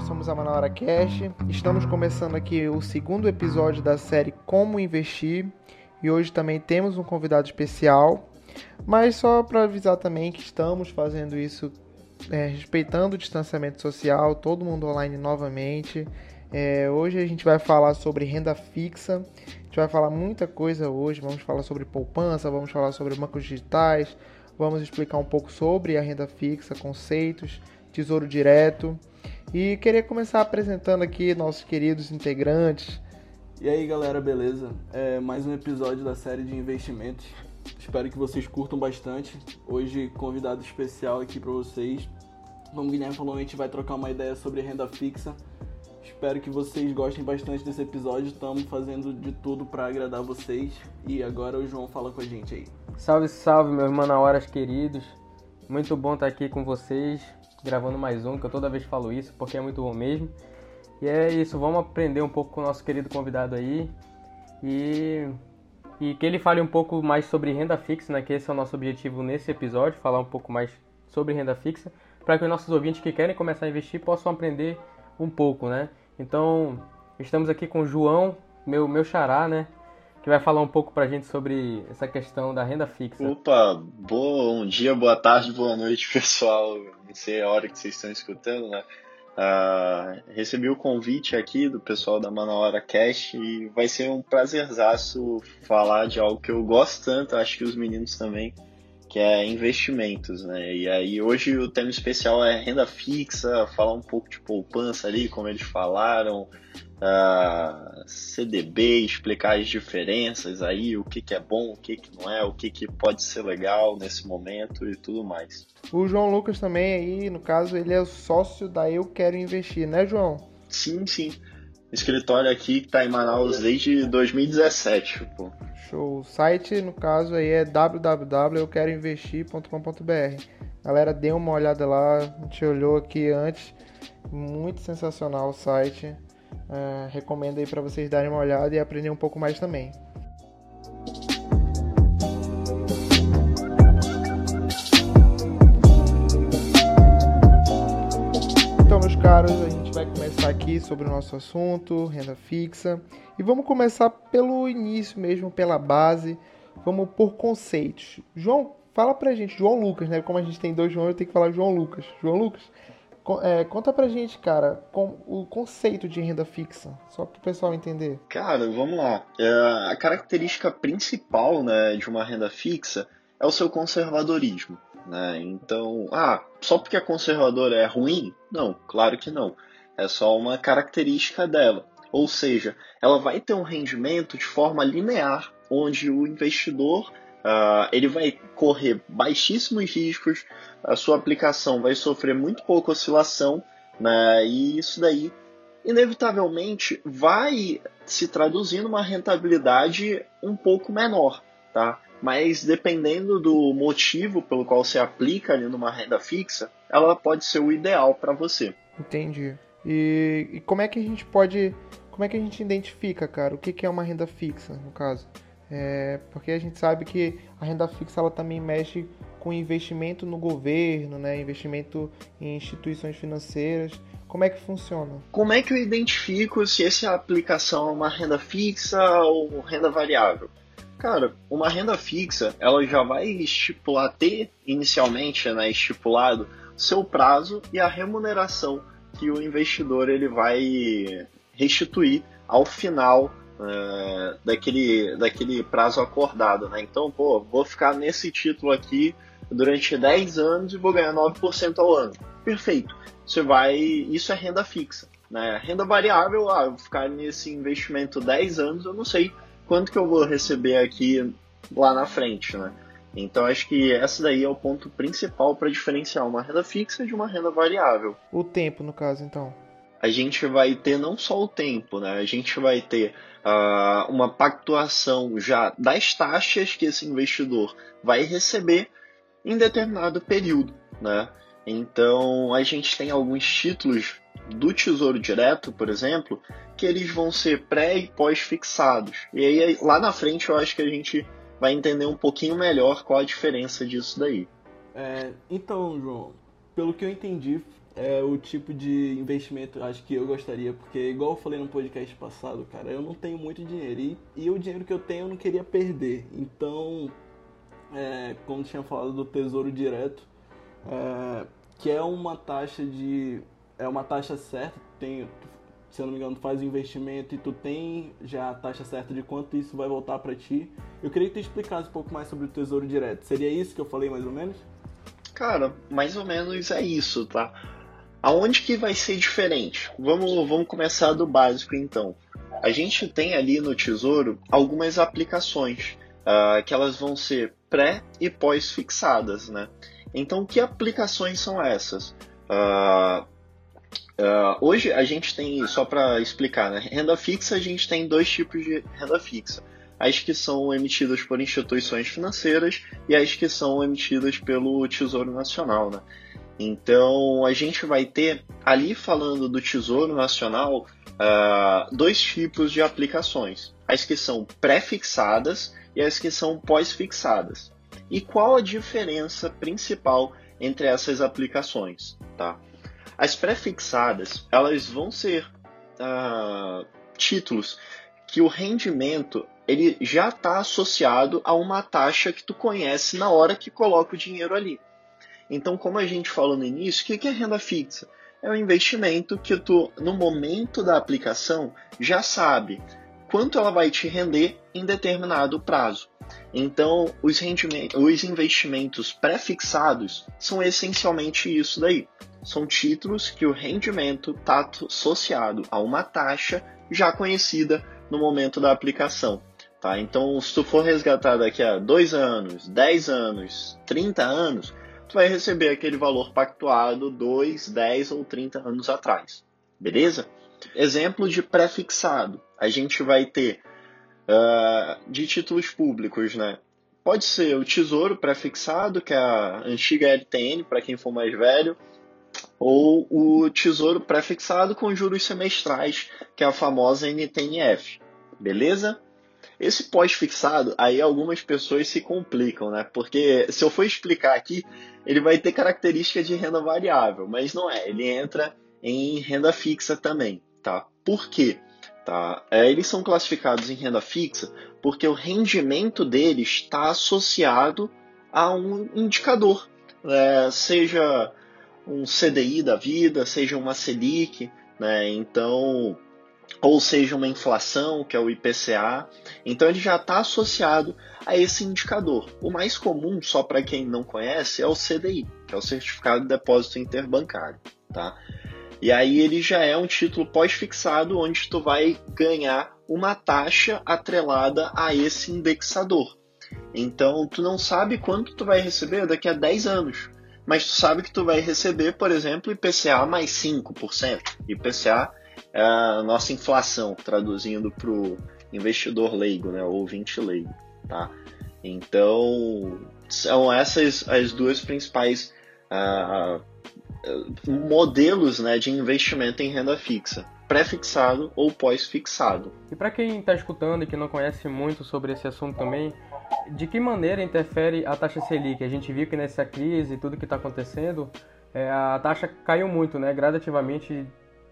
nós somos a Manauara Cash. Estamos começando aqui o segundo episódio da série Como Investir e hoje também temos um convidado especial. Mas só para avisar também que estamos fazendo isso é, respeitando o distanciamento social, todo mundo online novamente. É, hoje a gente vai falar sobre renda fixa. A gente vai falar muita coisa hoje. Vamos falar sobre poupança, vamos falar sobre bancos digitais, vamos explicar um pouco sobre a renda fixa, conceitos, tesouro direto. E queria começar apresentando aqui nossos queridos integrantes. E aí galera, beleza? É mais um episódio da série de investimentos. Espero que vocês curtam bastante. Hoje, convidado especial aqui para vocês. Como o Guilherme falou, a gente vai trocar uma ideia sobre renda fixa. Espero que vocês gostem bastante desse episódio. Estamos fazendo de tudo para agradar vocês. E agora o João fala com a gente aí. Salve, salve, meus manauaras queridos. Muito bom estar aqui com vocês gravando mais um, que eu toda vez falo isso, porque é muito bom mesmo. E é isso, vamos aprender um pouco com o nosso querido convidado aí. E, e que ele fale um pouco mais sobre renda fixa, né? Que esse é o nosso objetivo nesse episódio, falar um pouco mais sobre renda fixa, para que os nossos ouvintes que querem começar a investir possam aprender um pouco, né? Então, estamos aqui com o João, meu, meu xará, né? Que vai falar um pouco para a gente sobre essa questão da renda fixa. Opa, bom dia, boa tarde, boa noite, pessoal. Não sei a hora que vocês estão escutando, né? Uh, recebi o convite aqui do pessoal da Manauara Cash e vai ser um prazerzaço falar de algo que eu gosto tanto, acho que os meninos também, que é investimentos, né? E aí hoje o tema especial é renda fixa, falar um pouco de poupança ali, como eles falaram, uh, CDB, explicar as diferenças aí, o que, que é bom, o que, que não é, o que, que pode ser legal nesse momento e tudo mais. O João Lucas também aí, no caso, ele é sócio da Eu Quero Investir, né, João? Sim, sim. Escritório aqui que tá em Manaus desde 2017, pô. Show. O site, no caso, aí é www.euqueroinvestir.com.br. Galera, dê uma olhada lá, a gente olhou aqui antes. Muito sensacional o site. Uh, recomendo aí para vocês darem uma olhada e aprender um pouco mais também. Caros, a gente vai começar aqui sobre o nosso assunto, renda fixa. E vamos começar pelo início mesmo, pela base. Vamos por conceitos. João, fala pra gente, João Lucas, né? Como a gente tem dois João, eu tenho que falar João Lucas. João Lucas, é, conta pra gente, cara, com, o conceito de renda fixa, só para o pessoal entender. Cara, vamos lá. É, a característica principal né, de uma renda fixa é o seu conservadorismo. Né? Então, ah, só porque é conservadora é ruim? Não, claro que não. É só uma característica dela. Ou seja, ela vai ter um rendimento de forma linear, onde o investidor Uh, ele vai correr baixíssimos riscos, a sua aplicação vai sofrer muito pouca oscilação, né? e isso daí, inevitavelmente, vai se traduzir numa rentabilidade um pouco menor, tá? Mas dependendo do motivo pelo qual você aplica ali numa renda fixa, ela pode ser o ideal para você. Entendi. E, e, como é que a gente pode, como é que a gente identifica, cara, o que, que é uma renda fixa, no caso? É, porque a gente sabe que a renda fixa ela também mexe com investimento no governo, né? investimento em instituições financeiras. Como é que funciona? Como é que eu identifico se essa aplicação é uma renda fixa ou renda variável? Cara, uma renda fixa, ela já vai estipular, ter inicialmente né, estipulado seu prazo e a remuneração que o investidor ele vai restituir ao final é, daquele, daquele prazo acordado, né? Então, pô, vou ficar nesse título aqui durante 10 anos e vou ganhar 9% ao ano. Perfeito. Você vai. Isso é renda fixa. Né? Renda variável, ah, eu vou ficar nesse investimento 10 anos, eu não sei quanto que eu vou receber aqui lá na frente, né? Então acho que essa daí é o ponto principal para diferenciar uma renda fixa de uma renda variável. O tempo, no caso, então. A gente vai ter não só o tempo, né? A gente vai ter uh, uma pactuação já das taxas que esse investidor vai receber em determinado período, né? Então a gente tem alguns títulos do Tesouro Direto, por exemplo, que eles vão ser pré e pós-fixados. E aí lá na frente eu acho que a gente vai entender um pouquinho melhor qual a diferença disso daí. É, então, João, pelo que eu entendi, é o tipo de investimento acho que eu gostaria, porque igual eu falei no podcast passado, cara, eu não tenho muito dinheiro e, e o dinheiro que eu tenho eu não queria perder. Então, é, como tinha falado do Tesouro Direto, é, que é uma taxa de é uma taxa certa, tem, se eu não me engano, tu faz o investimento e tu tem já a taxa certa de quanto isso vai voltar para ti. Eu queria que tu explicasse um pouco mais sobre o Tesouro Direto. Seria isso que eu falei mais ou menos? Cara, mais ou menos é isso, tá? Aonde que vai ser diferente? Vamos, vamos começar do básico então. A gente tem ali no Tesouro algumas aplicações uh, que elas vão ser pré e pós fixadas, né? Então, que aplicações são essas? Uh, uh, hoje a gente tem, só para explicar, né? renda fixa, a gente tem dois tipos de renda fixa. As que são emitidas por instituições financeiras e as que são emitidas pelo Tesouro Nacional, né? Então, a gente vai ter, ali falando do Tesouro Nacional, uh, dois tipos de aplicações: as que são pré-fixadas e as que são pós-fixadas. E qual a diferença principal entre essas aplicações? Tá? As pré-fixadas elas vão ser uh, títulos que o rendimento ele já está associado a uma taxa que tu conhece na hora que coloca o dinheiro ali. Então, como a gente falou no início, o que é renda fixa? É um investimento que tu, no momento da aplicação, já sabe quanto ela vai te render em determinado prazo. Então, os, os investimentos pré-fixados são essencialmente isso daí. São títulos que o rendimento está associado a uma taxa já conhecida no momento da aplicação. Tá? Então, se tu for resgatar daqui a 2 anos, 10 anos, 30 anos, tu vai receber aquele valor pactuado 2, 10 ou 30 anos atrás. Beleza? Exemplo de pré-fixado. A gente vai ter uh, de títulos públicos, né? Pode ser o Tesouro pré-fixado, que é a antiga LTN, para quem for mais velho, ou o Tesouro pré-fixado com juros semestrais, que é a famosa NTNF. Beleza? Esse pós-fixado, aí algumas pessoas se complicam, né? Porque se eu for explicar aqui, ele vai ter característica de renda variável, mas não é, ele entra em renda fixa também, tá? Por quê? Tá? É, eles são classificados em renda fixa porque o rendimento deles está associado a um indicador, é, seja um CDI da vida, seja uma Selic, né? Então, ou seja uma inflação, que é o IPCA. Então ele já está associado a esse indicador. O mais comum, só para quem não conhece, é o CDI, que é o Certificado de Depósito Interbancário. Tá? E aí ele já é um título pós-fixado, onde tu vai ganhar uma taxa atrelada a esse indexador. Então tu não sabe quanto tu vai receber daqui a 10 anos, mas tu sabe que tu vai receber, por exemplo, IPCA mais 5%. IPCA é a nossa inflação, traduzindo para o investidor leigo, né, ou ouvinte leigo, tá? Então, são essas as duas principais uh, modelos né, de investimento em renda fixa, pré-fixado ou pós-fixado. E para quem está escutando e que não conhece muito sobre esse assunto também, de que maneira interfere a taxa Selic? A gente viu que nessa crise, tudo que está acontecendo, é, a taxa caiu muito, né, gradativamente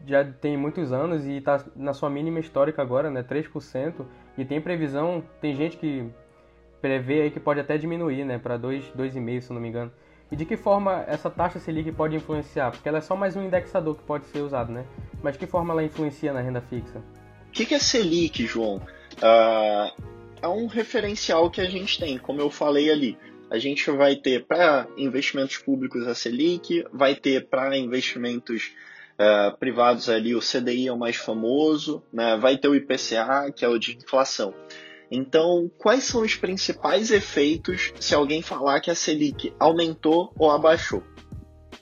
já tem muitos anos e está na sua mínima histórica agora, né, 3%, e tem previsão, tem gente que prevê aí que pode até diminuir, né, para 2,5, se não me engano. E de que forma essa taxa Selic pode influenciar? Porque ela é só mais um indexador que pode ser usado, né? Mas de que forma ela influencia na renda fixa? O que, que é Selic, João? Uh, é um referencial que a gente tem, como eu falei ali. A gente vai ter para investimentos públicos a Selic, vai ter para investimentos uh, privados ali, o CDI é o mais famoso, né? vai ter o IPCA, que é o de inflação. Então, quais são os principais efeitos se alguém falar que a Selic aumentou ou abaixou?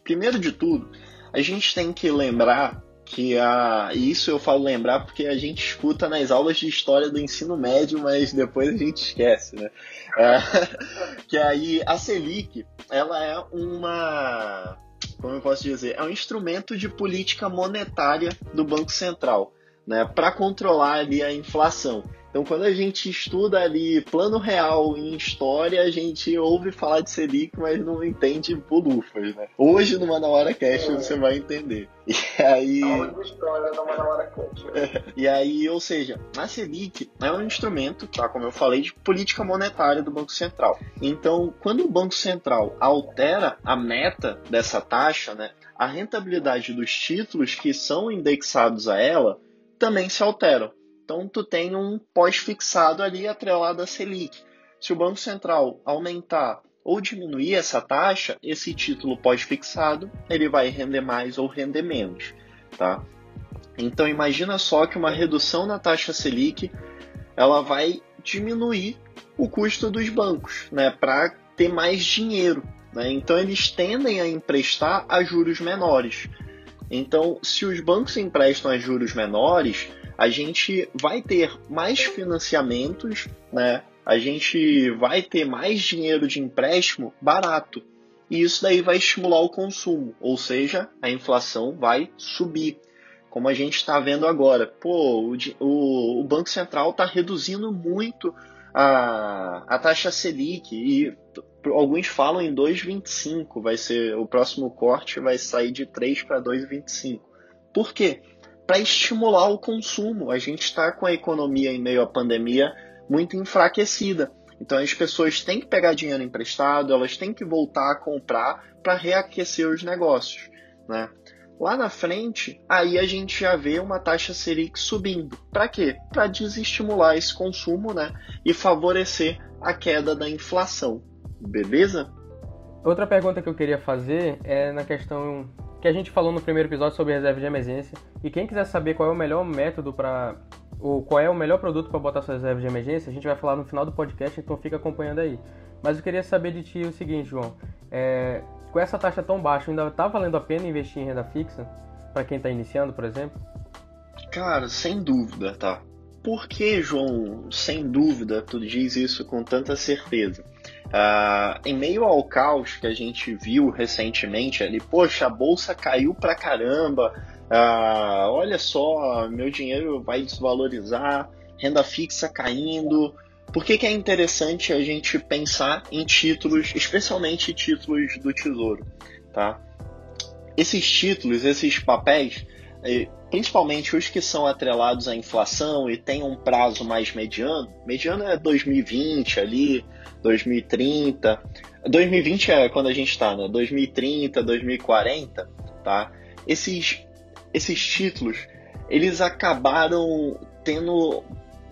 Primeiro de tudo, a gente tem que lembrar que a isso eu falo lembrar porque a gente escuta nas aulas de história do ensino médio, mas depois a gente esquece, né? É, que aí a Selic, ela é uma como eu posso dizer, é um instrumento de política monetária do Banco Central, né, para controlar ali a inflação. Então, quando a gente estuda ali plano real em história, a gente ouve falar de Selic, mas não entende bolufas, né? Hoje, no Manauara Cast, é. você vai entender. E aí... história do Manauara Cast. e aí, ou seja, a Selic é um instrumento, tá? Como eu falei, de política monetária do Banco Central. Então, quando o Banco Central altera a meta dessa taxa, né? A rentabilidade dos títulos que são indexados a ela também se alteram. Então, tu tem um pós-fixado ali atrelado à Selic. Se o Banco Central aumentar ou diminuir essa taxa, esse título pós-fixado ele vai render mais ou render menos, tá? Então imagina só que uma redução na taxa Selic ela vai diminuir o custo dos bancos, né, para ter mais dinheiro. Né? Então eles tendem a emprestar a juros menores. Então, se os bancos emprestam a juros menores, a gente vai ter mais financiamentos, né? A gente vai ter mais dinheiro de empréstimo barato. E isso daí vai estimular o consumo, ou seja, a inflação vai subir. Como a gente está vendo agora, pô, o, o, o Banco Central está reduzindo muito a, a taxa Selic e alguns falam em 2,25, vai ser o próximo corte vai sair de 3 para 2,25. Por quê? Para estimular o consumo. A gente está com a economia em meio à pandemia muito enfraquecida. Então as pessoas têm que pegar dinheiro emprestado, elas têm que voltar a comprar para reaquecer os negócios. Né? Lá na frente, aí a gente já vê uma taxa Selic subindo. Para quê? Para desestimular esse consumo né? e favorecer a queda da inflação. Beleza? Outra pergunta que eu queria fazer é na questão que a gente falou no primeiro episódio sobre reserva de emergência. E quem quiser saber qual é o melhor método para ou qual é o melhor produto para botar suas reservas de emergência, a gente vai falar no final do podcast, então fica acompanhando aí. Mas eu queria saber de ti o seguinte, João. É, com essa taxa tão baixa, ainda está valendo a pena investir em renda fixa? Para quem está iniciando, por exemplo? Cara, sem dúvida, tá? Por que, João, sem dúvida, tu diz isso com tanta certeza? Uh, em meio ao caos que a gente viu recentemente ali, poxa, a bolsa caiu pra caramba, uh, olha só, meu dinheiro vai desvalorizar, renda fixa caindo. Por que, que é interessante a gente pensar em títulos, especialmente títulos do Tesouro? Tá? Esses títulos, esses papéis, principalmente os que são atrelados à inflação e têm um prazo mais mediano, mediano é 2020 ali, 2030. 2020 é quando a gente está, né? 2030, 2040, tá? Esses, esses títulos, eles acabaram tendo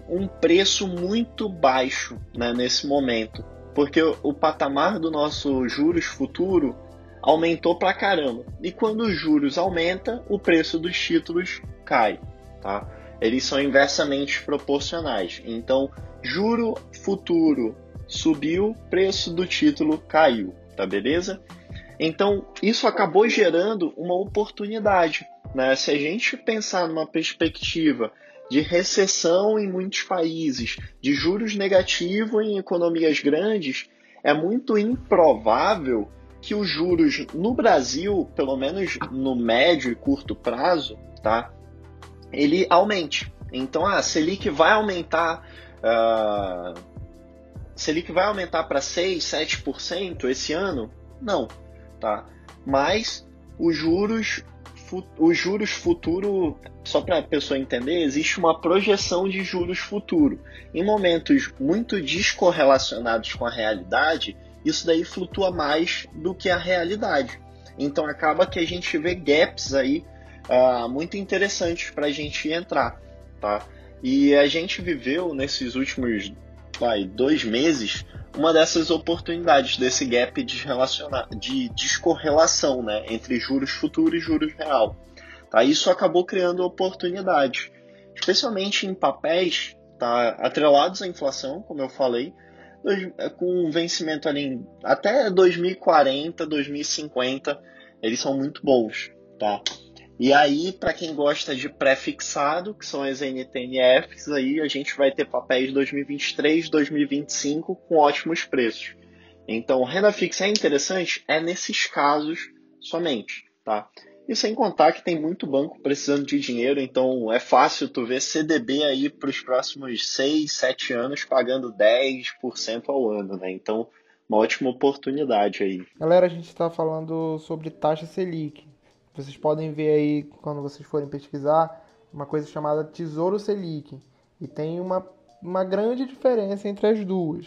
um preço muito baixo né, nesse momento, porque o, o patamar do nosso juros futuro aumentou pra caramba. E quando os juros aumenta, o preço dos títulos cai, tá? Eles são inversamente proporcionais. Então, juro futuro subiu, preço do título caiu, tá beleza? Então, isso acabou gerando uma oportunidade. Né? Se a gente pensar numa perspectiva de recessão em muitos países, de juros negativos em economias grandes, é muito improvável que os juros no Brasil, pelo menos no médio e curto prazo, tá, ele aumente. Então, a Selic vai aumentar uh, Selic vai aumentar para 6, 7% esse ano? Não, tá? Mas os juros os juros futuro, só para a pessoa entender, existe uma projeção de juros futuro. Em momentos muito descorrelacionados com a realidade, isso daí flutua mais do que a realidade. Então acaba que a gente vê gaps aí uh, muito interessantes para a gente entrar, tá? E a gente viveu nesses últimos vai, dois meses, uma dessas oportunidades, desse gap de, de descorrelação né, entre juros futuros e juros real. Tá? Isso acabou criando oportunidades, especialmente em papéis tá, atrelados à inflação, como eu falei, com um vencimento ali em, até 2040, 2050, eles são muito bons. Tá? E aí, para quem gosta de pré-fixado, que são as NTNFs, aí a gente vai ter papéis 2023, 2025 com ótimos preços. Então, renda fixa é interessante? É nesses casos somente, tá? E sem contar que tem muito banco precisando de dinheiro, então é fácil tu ver CDB aí para os próximos 6, 7 anos pagando 10% ao ano, né? Então, uma ótima oportunidade aí. Galera, a gente está falando sobre taxa Selic. Vocês podem ver aí, quando vocês forem pesquisar, uma coisa chamada Tesouro Selic. E tem uma, uma grande diferença entre as duas.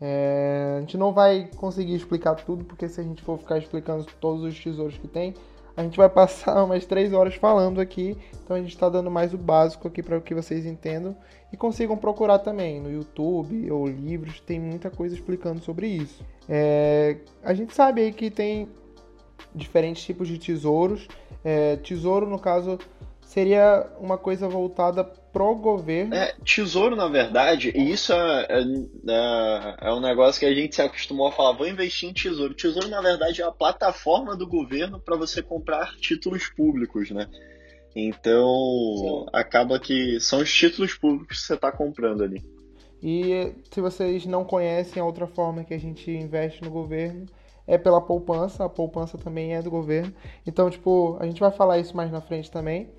É, a gente não vai conseguir explicar tudo, porque se a gente for ficar explicando todos os tesouros que tem, a gente vai passar umas três horas falando aqui, então a gente está dando mais o básico aqui para que vocês entendam e consigam procurar também no YouTube ou livros, tem muita coisa explicando sobre isso. É, a gente sabe aí que tem diferentes tipos de tesouros. É, tesouro, no caso, seria uma coisa voltada pro governo. É, tesouro, na verdade, e isso é, é, é, é, um negócio que a gente se acostumou a falar, vou investir em tesouro. Tesouro, na verdade, é a plataforma do governo para você comprar títulos públicos, né? Então, Sim. acaba que são os títulos públicos que você está comprando ali. E se vocês não conhecem a outra forma que a gente investe no governo, é pela poupança. A poupança também é do governo. Então, tipo, a gente vai falar isso mais na frente também.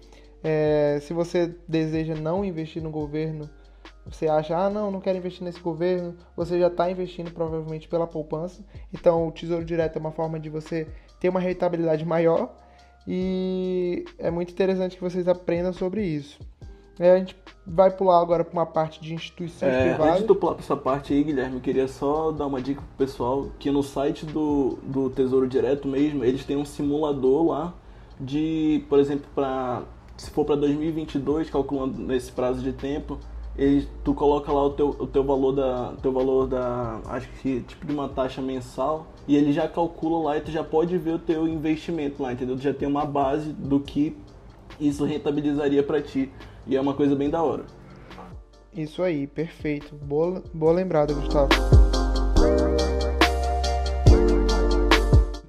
É, se você deseja não investir no governo, você acha, ah, não, não quero investir nesse governo, você já está investindo provavelmente pela poupança. Então, o Tesouro Direto é uma forma de você ter uma rentabilidade maior e é muito interessante que vocês aprendam sobre isso. É, a gente vai pular agora para uma parte de instituições é, privadas. Antes de pular para essa parte aí, Guilherme, eu queria só dar uma dica pro pessoal que no site do, do Tesouro Direto mesmo, eles têm um simulador lá de, por exemplo, para se for para 2022, calculando nesse prazo de tempo, ele, tu coloca lá o teu, o teu valor da teu valor da acho que tipo de uma taxa mensal e ele já calcula lá e tu já pode ver o teu investimento lá, entendeu? Tu já tem uma base do que isso rentabilizaria para ti e é uma coisa bem da hora. Isso aí, perfeito. Boa, boa lembrada, Gustavo.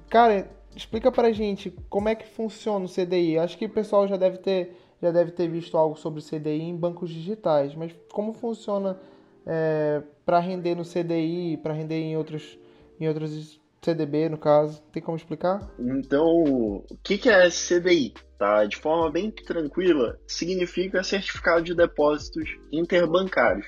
Cara, explica pra gente como é que funciona o CDI. Acho que o pessoal já deve ter, já deve ter visto algo sobre CDI em bancos digitais, mas como funciona é, para render no CDI, para render em outros, em outros CDB, no caso? Tem como explicar? Então, o que, que é CDI? Tá? De forma bem tranquila, significa certificado de depósitos interbancários.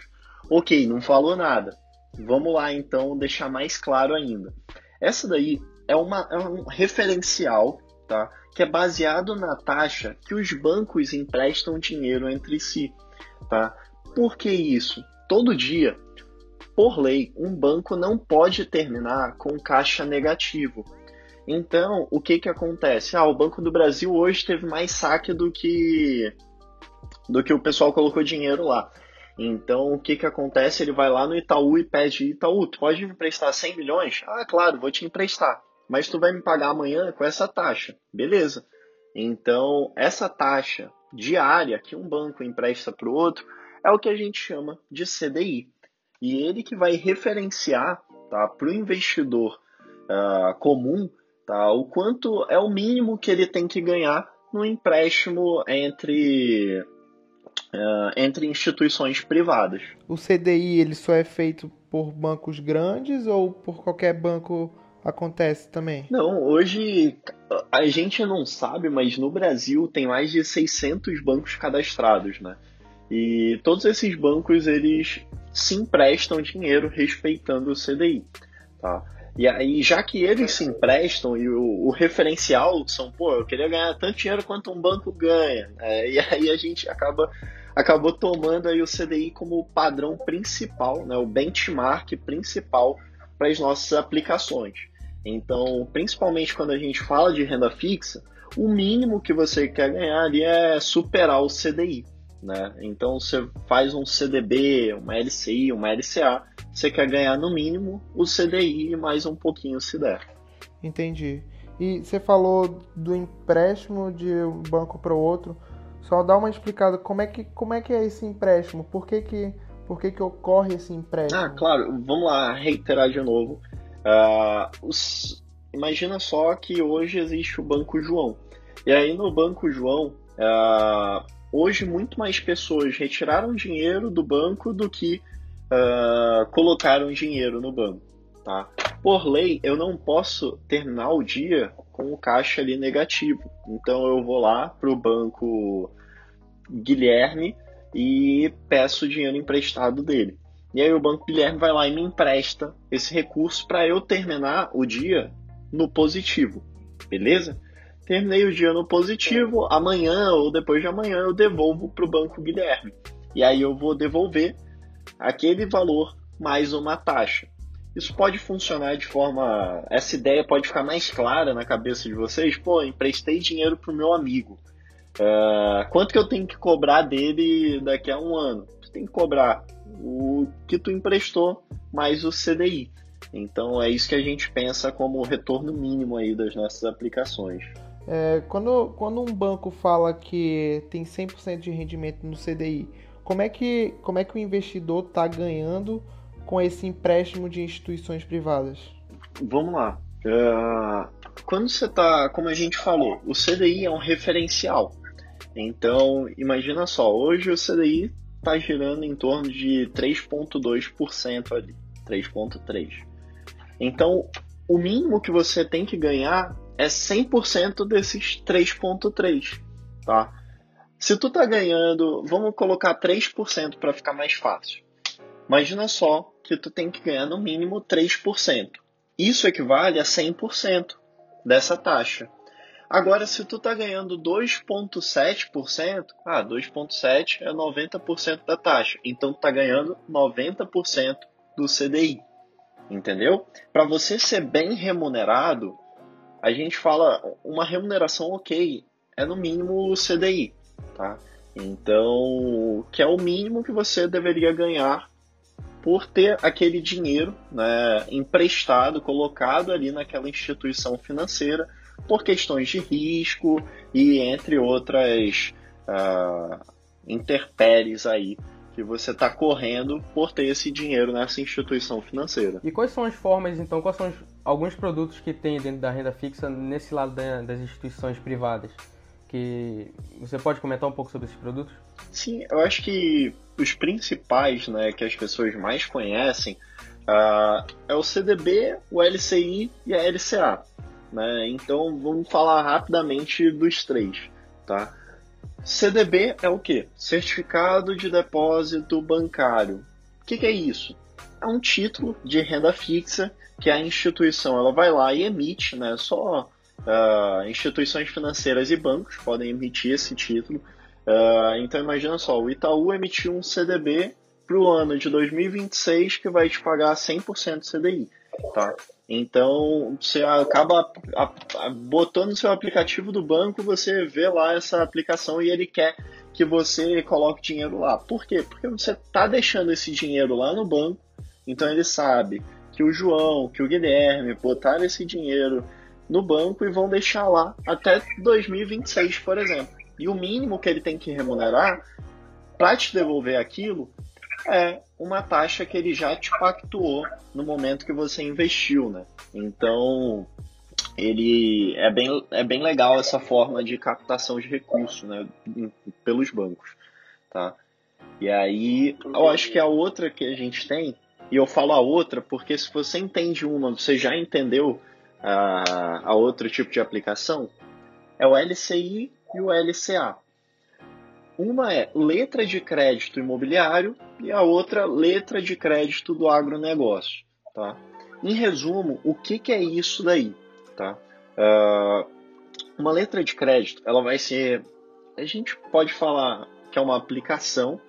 Ok, não falou nada. Vamos lá então deixar mais claro ainda. Essa daí é, uma, é um referencial tá? que é baseado na taxa que os bancos emprestam dinheiro entre si. Tá? Por que isso? Todo dia, por lei, um banco não pode terminar com caixa negativo. Então, o que, que acontece? Ah, o Banco do Brasil hoje teve mais saque do que do que o pessoal colocou dinheiro lá. Então, o que, que acontece? Ele vai lá no Itaú e pede: Itaú, tu pode me emprestar 100 milhões? Ah, claro, vou te emprestar mas tu vai me pagar amanhã com essa taxa. Beleza. Então, essa taxa diária que um banco empresta para o outro é o que a gente chama de CDI. E ele que vai referenciar tá, para o investidor uh, comum tá, o quanto é o mínimo que ele tem que ganhar no empréstimo entre, uh, entre instituições privadas. O CDI ele só é feito por bancos grandes ou por qualquer banco acontece também? Não, hoje a gente não sabe, mas no Brasil tem mais de 600 bancos cadastrados, né? E todos esses bancos eles se emprestam dinheiro respeitando o CDI, tá? E aí, já que eles se emprestam e o, o referencial são, pô, eu queria ganhar tanto dinheiro quanto um banco ganha, é, e aí a gente acaba acabou tomando aí o CDI como o padrão principal, né, o benchmark principal para as nossas aplicações. Então, principalmente quando a gente fala de renda fixa, o mínimo que você quer ganhar ali é superar o CDI. Né? Então você faz um CDB, uma LCI, uma LCA, você quer ganhar no mínimo o CDI e mais um pouquinho se der. Entendi. E você falou do empréstimo de um banco para o outro. Só dá uma explicada como é que como é que é esse empréstimo? Por que que por que que ocorre esse empréstimo? Ah, claro. Vamos lá reiterar de novo. Uh, os, imagina só que hoje existe o Banco João. E aí no Banco João, uh, hoje muito mais pessoas retiraram dinheiro do banco do que uh, colocaram dinheiro no banco. Tá? Por lei, eu não posso terminar o dia com o caixa ali negativo. Então eu vou lá para o banco Guilherme e peço o dinheiro emprestado dele. E aí o Banco Guilherme vai lá e me empresta esse recurso para eu terminar o dia no positivo, beleza? Terminei o dia no positivo, amanhã ou depois de amanhã eu devolvo para o Banco Guilherme. E aí eu vou devolver aquele valor mais uma taxa. Isso pode funcionar de forma. Essa ideia pode ficar mais clara na cabeça de vocês. Pô, emprestei dinheiro para o meu amigo. Uh, quanto que eu tenho que cobrar dele daqui a um ano? Tu tem que cobrar o que tu emprestou mais o CDI. Então é isso que a gente pensa como o retorno mínimo aí das nossas aplicações. É, quando, quando um banco fala que tem 100% de rendimento no CDI, como é que, como é que o investidor está ganhando com esse empréstimo de instituições privadas? Vamos lá. Uh, quando você está, como a gente falou, o CDI é um referencial. Então, imagina só, hoje o CDI está girando em torno de 3,2% ali, 3,3%. Então, o mínimo que você tem que ganhar é 100% desses 3,3%, tá? Se tu tá ganhando, vamos colocar 3% para ficar mais fácil. Imagina só que tu tem que ganhar no mínimo 3%. Isso equivale a 100% dessa taxa. Agora, se tu tá ganhando 2,7%, ah, 2,7% é 90% da taxa. Então, tu tá ganhando 90% do CDI. Entendeu? Para você ser bem remunerado, a gente fala uma remuneração ok, é no mínimo o CDI, tá? Então, que é o mínimo que você deveria ganhar por ter aquele dinheiro né, emprestado, colocado ali naquela instituição financeira por questões de risco e entre outras uh, intempéries aí que você está correndo por ter esse dinheiro nessa instituição financeira. E quais são as formas, então, quais são os, alguns produtos que tem dentro da renda fixa nesse lado da, das instituições privadas? Que você pode comentar um pouco sobre esses produtos? Sim, eu acho que os principais, né, que as pessoas mais conhecem, uh, é o CDB, o LCI e a LCA. Né? Então vamos falar rapidamente dos três, tá? CDB é o que? Certificado de Depósito Bancário. O que, que, é isso? É um título de renda fixa que a instituição ela vai lá e emite, né? Só uh, instituições financeiras e bancos podem emitir esse título. Uh, então imagina só, o Itaú emitiu um CDB para o ano de 2026 que vai te pagar 100% CDI, tá? Então, você acaba botando no seu aplicativo do banco, você vê lá essa aplicação e ele quer que você coloque dinheiro lá. Por quê? Porque você está deixando esse dinheiro lá no banco, então ele sabe que o João, que o Guilherme botaram esse dinheiro no banco e vão deixar lá até 2026, por exemplo. E o mínimo que ele tem que remunerar para te devolver aquilo é uma taxa que ele já te pactuou no momento que você investiu, né? Então, ele é bem, é bem legal essa forma de captação de recursos, né, pelos bancos, tá? E aí, eu acho que a outra que a gente tem, e eu falo a outra porque se você entende uma, você já entendeu a, a outro tipo de aplicação, é o LCI e o LCA. Uma é letra de crédito imobiliário e a outra letra de crédito do agronegócio. Tá? Em resumo, o que, que é isso daí? Tá? Uh, uma letra de crédito, ela vai ser, a gente pode falar que é uma aplicação,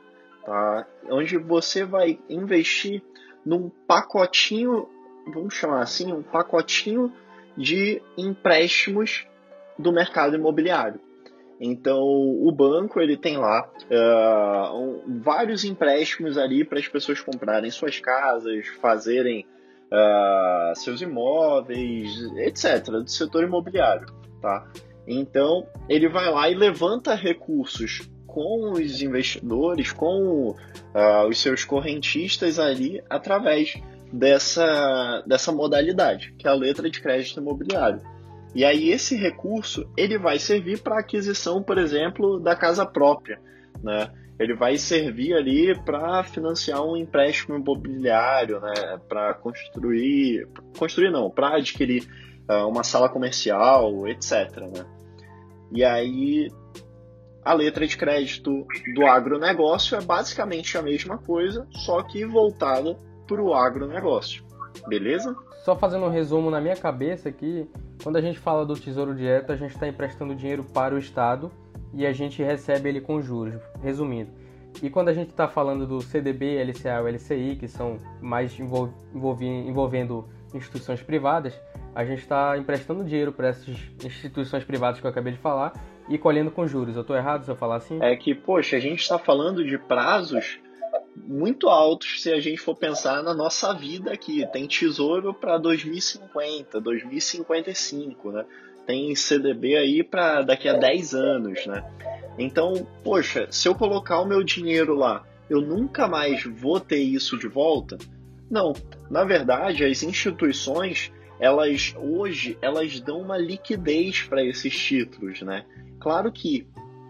tá? onde você vai investir num pacotinho, vamos chamar assim, um pacotinho de empréstimos do mercado imobiliário. Então, o banco ele tem lá uh, um, vários empréstimos ali para as pessoas comprarem suas casas, fazerem uh, seus imóveis, etc., do setor imobiliário, tá? Então, ele vai lá e levanta recursos com os investidores, com uh, os seus correntistas ali, através dessa, dessa modalidade, que é a letra de crédito imobiliário. E aí esse recurso ele vai servir para aquisição, por exemplo, da casa própria, né? ele vai servir ali para financiar um empréstimo imobiliário, né? Para construir, construir não, para adquirir uh, uma sala comercial, etc. Né? E aí a letra de crédito do agronegócio é basicamente a mesma coisa, só que voltada para o agronegócio. Beleza? Só fazendo um resumo na minha cabeça aqui, quando a gente fala do Tesouro Direto, a gente está emprestando dinheiro para o Estado e a gente recebe ele com juros, resumindo. E quando a gente está falando do CDB, LCA ou LCI, que são mais envolvendo instituições privadas, a gente está emprestando dinheiro para essas instituições privadas que eu acabei de falar e colhendo com juros. Eu estou errado se eu falar assim? É que, poxa, a gente está falando de prazos muito altos se a gente for pensar na nossa vida aqui. Tem tesouro para 2050, 2055, né? Tem CDB aí para daqui a 10 anos, né? Então, poxa, se eu colocar o meu dinheiro lá, eu nunca mais vou ter isso de volta? Não. Na verdade, as instituições, elas hoje, elas dão uma liquidez para esses títulos, né? Claro que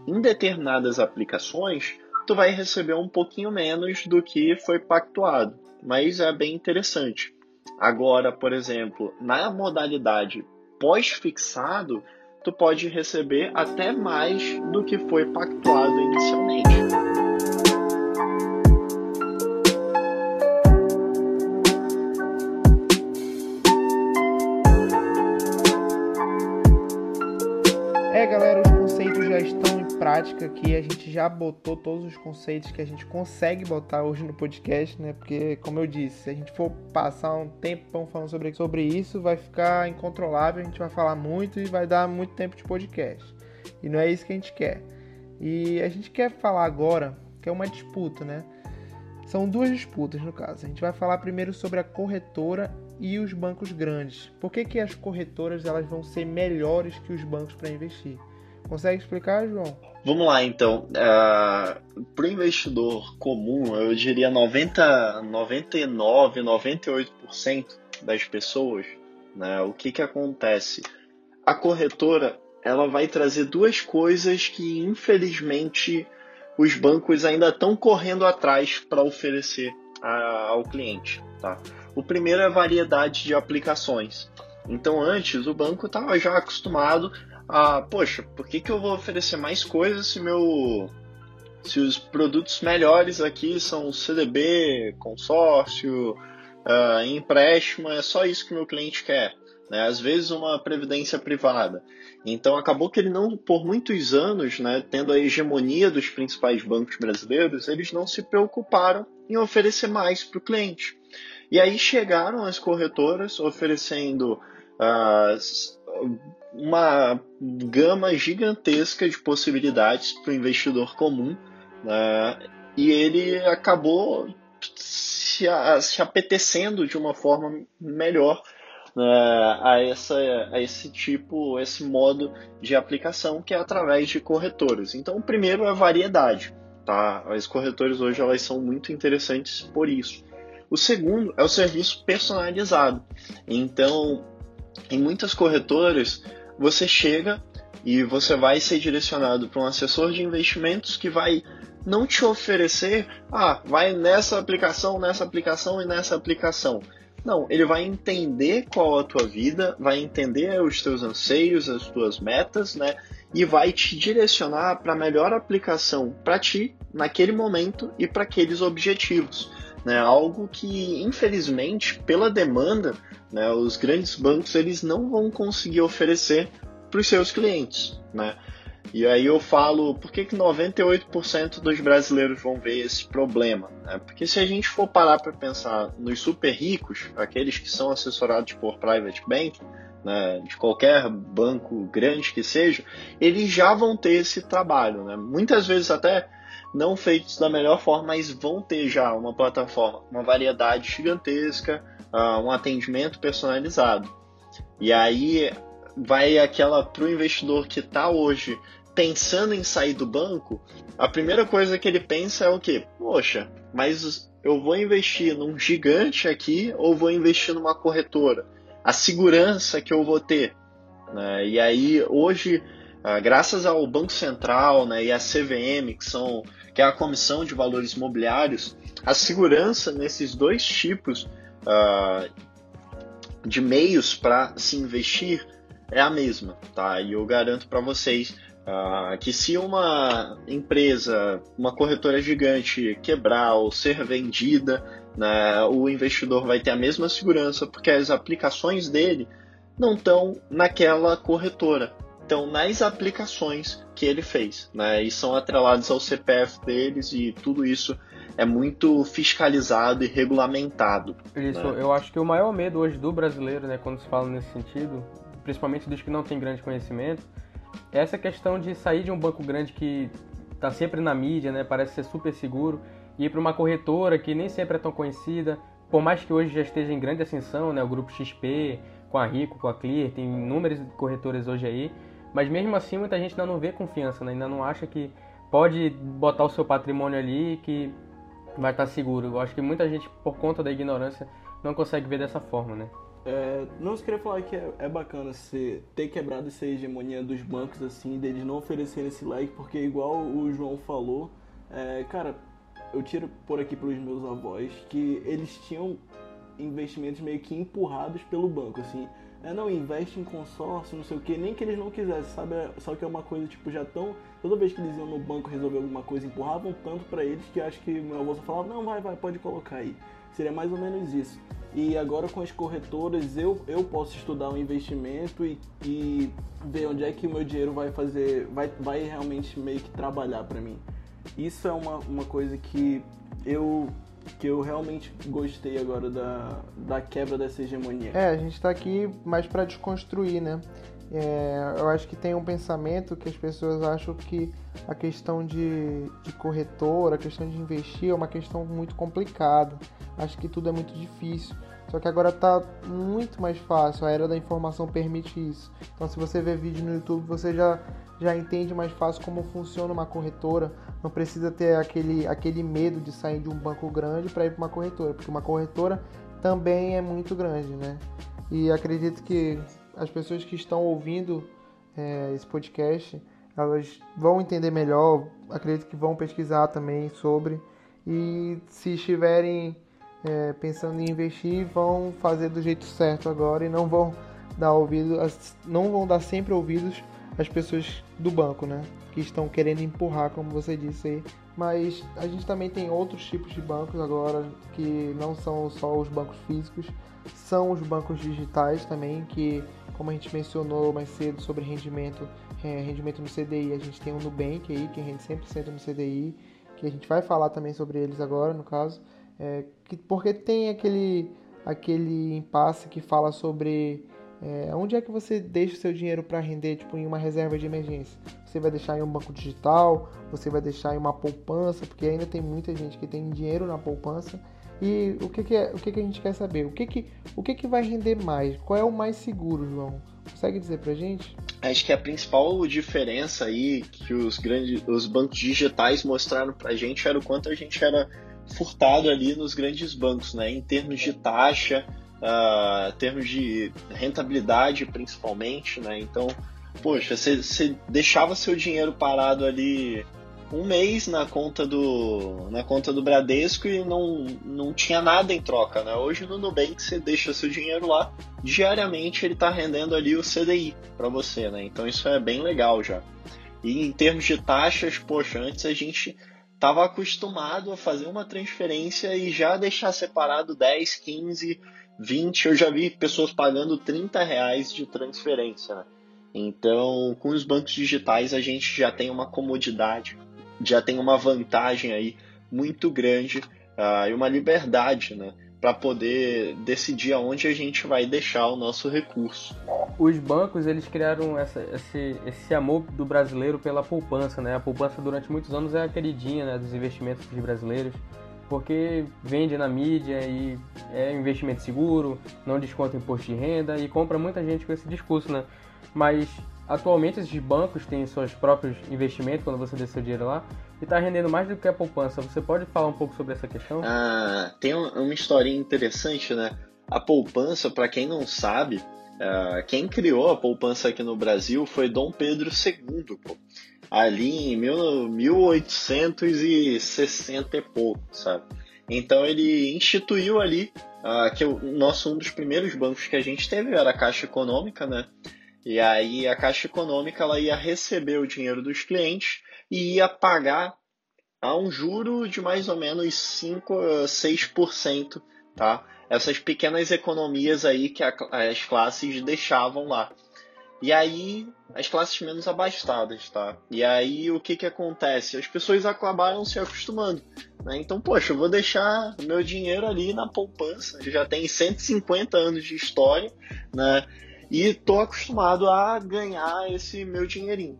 em determinadas aplicações, tu vai receber um pouquinho menos do que foi pactuado, mas é bem interessante. Agora, por exemplo, na modalidade pós-fixado, tu pode receber até mais do que foi pactuado inicialmente. Prática aqui, a gente já botou todos os conceitos que a gente consegue botar hoje no podcast, né? Porque, como eu disse, se a gente for passar um tempão falando sobre, sobre isso, vai ficar incontrolável, a gente vai falar muito e vai dar muito tempo de podcast. E não é isso que a gente quer. E a gente quer falar agora que é uma disputa, né? São duas disputas no caso. A gente vai falar primeiro sobre a corretora e os bancos grandes. Por que, que as corretoras elas vão ser melhores que os bancos para investir? Consegue explicar, João? Vamos lá, então. Uh, é, Para o investidor comum, eu diria 90, 99, 98% das pessoas, né, o que, que acontece? A corretora ela vai trazer duas coisas que, infelizmente, os bancos ainda estão correndo atrás para oferecer a, ao cliente. Tá? O primeiro é a variedade de aplicações. Então, antes, o banco estava já acostumado ah, poxa, por que, que eu vou oferecer mais coisas se meu se os produtos melhores aqui são CDB, consórcio, uh, empréstimo, é só isso que meu cliente quer. Né? Às vezes uma previdência privada. Então acabou que ele não, por muitos anos, né, tendo a hegemonia dos principais bancos brasileiros, eles não se preocuparam em oferecer mais para o cliente. E aí chegaram as corretoras oferecendo uh, uma gama gigantesca de possibilidades para o investidor comum né? e ele acabou se, se apetecendo de uma forma melhor né, a, essa, a esse tipo, esse modo de aplicação que é através de corretores. Então, o primeiro é a variedade. Tá? As corretores hoje elas são muito interessantes por isso. O segundo é o serviço personalizado. Então, em muitas corretoras, você chega e você vai ser direcionado para um assessor de investimentos que vai não te oferecer, ah, vai nessa aplicação, nessa aplicação e nessa aplicação. Não, ele vai entender qual a tua vida, vai entender os teus anseios, as tuas metas, né? E vai te direcionar para a melhor aplicação para ti naquele momento e para aqueles objetivos. Né? Algo que, infelizmente, pela demanda, né, os grandes bancos eles não vão conseguir oferecer para os seus clientes. Né? E aí eu falo, por que, que 98% dos brasileiros vão ver esse problema? Né? Porque se a gente for parar para pensar nos super ricos, aqueles que são assessorados por private bank, né, de qualquer banco grande que seja, eles já vão ter esse trabalho. Né? Muitas vezes até não feitos da melhor forma, mas vão ter já uma plataforma, uma variedade gigantesca, uh, um atendimento personalizado. E aí vai aquela para o investidor que está hoje pensando em sair do banco, a primeira coisa que ele pensa é o quê? Poxa, mas eu vou investir num gigante aqui ou vou investir numa corretora? A segurança que eu vou ter. Né? E aí hoje uh, graças ao Banco Central né, e à CVM, que, são, que é a Comissão de Valores Imobiliários, a segurança nesses dois tipos uh, de meios para se investir é a mesma, tá? E eu garanto para vocês uh, que se uma empresa, uma corretora gigante quebrar ou ser vendida, né, o investidor vai ter a mesma segurança porque as aplicações dele não estão naquela corretora, estão nas aplicações que ele fez, né? E são atrelados ao CPF deles e tudo isso é muito fiscalizado e regulamentado. Isso, né? eu acho que o maior medo hoje do brasileiro, né, quando se fala nesse sentido, principalmente dos que não têm grande conhecimento, é essa questão de sair de um banco grande que está sempre na mídia, né, parece ser super seguro, e ir para uma corretora que nem sempre é tão conhecida, por mais que hoje já esteja em grande ascensão, né, o grupo XP, com a Rico, com a Clear, tem inúmeras corretoras hoje aí, mas mesmo assim muita gente ainda não vê confiança, né, ainda não acha que pode botar o seu patrimônio ali que vai estar seguro. Eu acho que muita gente, por conta da ignorância, não consegue ver dessa forma, né? É, não se queria falar que é, é, bacana você ter quebrado essa hegemonia dos bancos, assim, deles não oferecerem esse like, porque igual o João falou, é, cara, eu tiro por aqui pelos meus avós que eles tinham investimentos meio que empurrados pelo banco, assim. É, não, investe em consórcio, não sei o que, nem que eles não quisessem, sabe? Só que é uma coisa, tipo, já tão. Toda vez que eles iam no banco resolver alguma coisa, empurravam tanto para eles que acho que meu avô só falava, não, vai, vai, pode colocar aí. Seria mais ou menos isso. E agora com as corretoras eu, eu posso estudar um investimento e, e ver onde é que o meu dinheiro vai fazer, vai, vai realmente meio que trabalhar para mim. Isso é uma, uma coisa que eu que eu realmente gostei agora da, da quebra dessa hegemonia. É, a gente está aqui mais para desconstruir, né? É, eu acho que tem um pensamento que as pessoas acham que a questão de, de corretora, a questão de investir é uma questão muito complicada. Acho que tudo é muito difícil. Só que agora está muito mais fácil, a era da informação permite isso. Então, se você vê vídeo no YouTube, você já, já entende mais fácil como funciona uma corretora. Não precisa ter aquele, aquele medo de sair de um banco grande para ir para uma corretora, porque uma corretora também é muito grande, né? E acredito que as pessoas que estão ouvindo é, esse podcast, elas vão entender melhor, acredito que vão pesquisar também sobre. E se estiverem é, pensando em investir, vão fazer do jeito certo agora e não vão dar ouvido, não vão dar sempre ouvidos às pessoas do banco, né? Que estão querendo empurrar, como você disse aí. Mas a gente também tem outros tipos de bancos agora que não são só os bancos físicos, são os bancos digitais também, que como a gente mencionou mais cedo sobre rendimento, é, rendimento no CDI, a gente tem o Nubank aí, que rende 100% no CDI, que a gente vai falar também sobre eles agora, no caso. É, que, porque tem aquele, aquele impasse que fala sobre é, onde é que você deixa o seu dinheiro para render, tipo, em uma reserva de emergência. Você vai deixar em um banco digital, você vai deixar em uma poupança, porque ainda tem muita gente que tem dinheiro na poupança. E o que, que, é, o que, que a gente quer saber? O que que, o que que vai render mais? Qual é o mais seguro, João? Consegue dizer pra gente? Acho que a principal diferença aí que os grandes os bancos digitais mostraram pra gente era o quanto a gente era furtado ali nos grandes bancos, né? Em termos de taxa, uh, termos de rentabilidade principalmente, né? Então, poxa, você deixava seu dinheiro parado ali um mês na conta do na conta do Bradesco e não, não tinha nada em troca, né? Hoje no Nubank você deixa seu dinheiro lá, diariamente ele está rendendo ali o CDI para você, né? Então isso é bem legal já. E em termos de taxas, poxa, antes a gente estava acostumado a fazer uma transferência e já deixar separado 10, 15, 20. Eu já vi pessoas pagando 30 reais de transferência. Né? Então, com os bancos digitais, a gente já tem uma comodidade, já tem uma vantagem aí muito grande uh, e uma liberdade, né? Para poder decidir aonde a gente vai deixar o nosso recurso. Os bancos eles criaram essa, esse, esse amor do brasileiro pela poupança, né? A poupança durante muitos anos é a queridinha né, dos investimentos dos brasileiros, porque vende na mídia e é investimento seguro, não desconta imposto de renda e compra muita gente com esse discurso, né? Mas atualmente esses bancos têm seus próprios investimentos quando você deixa seu dinheiro lá e está rendendo mais do que a poupança. Você pode falar um pouco sobre essa questão? Ah, tem uma historinha interessante, né? A poupança, para quem não sabe, Uh, quem criou a poupança aqui no Brasil foi Dom Pedro II, pô. ali em mil, 1860 e pouco, sabe? Então ele instituiu ali uh, que o nosso um dos primeiros bancos que a gente teve era a Caixa Econômica, né? E aí a Caixa Econômica ela ia receber o dinheiro dos clientes e ia pagar a um juro de mais ou menos 5 a 6%, tá? essas pequenas economias aí que a, as classes deixavam lá. E aí, as classes menos abastadas, tá? E aí, o que que acontece? As pessoas acabaram se acostumando, né? Então, poxa, eu vou deixar meu dinheiro ali na poupança, já tem 150 anos de história, né? E tô acostumado a ganhar esse meu dinheirinho.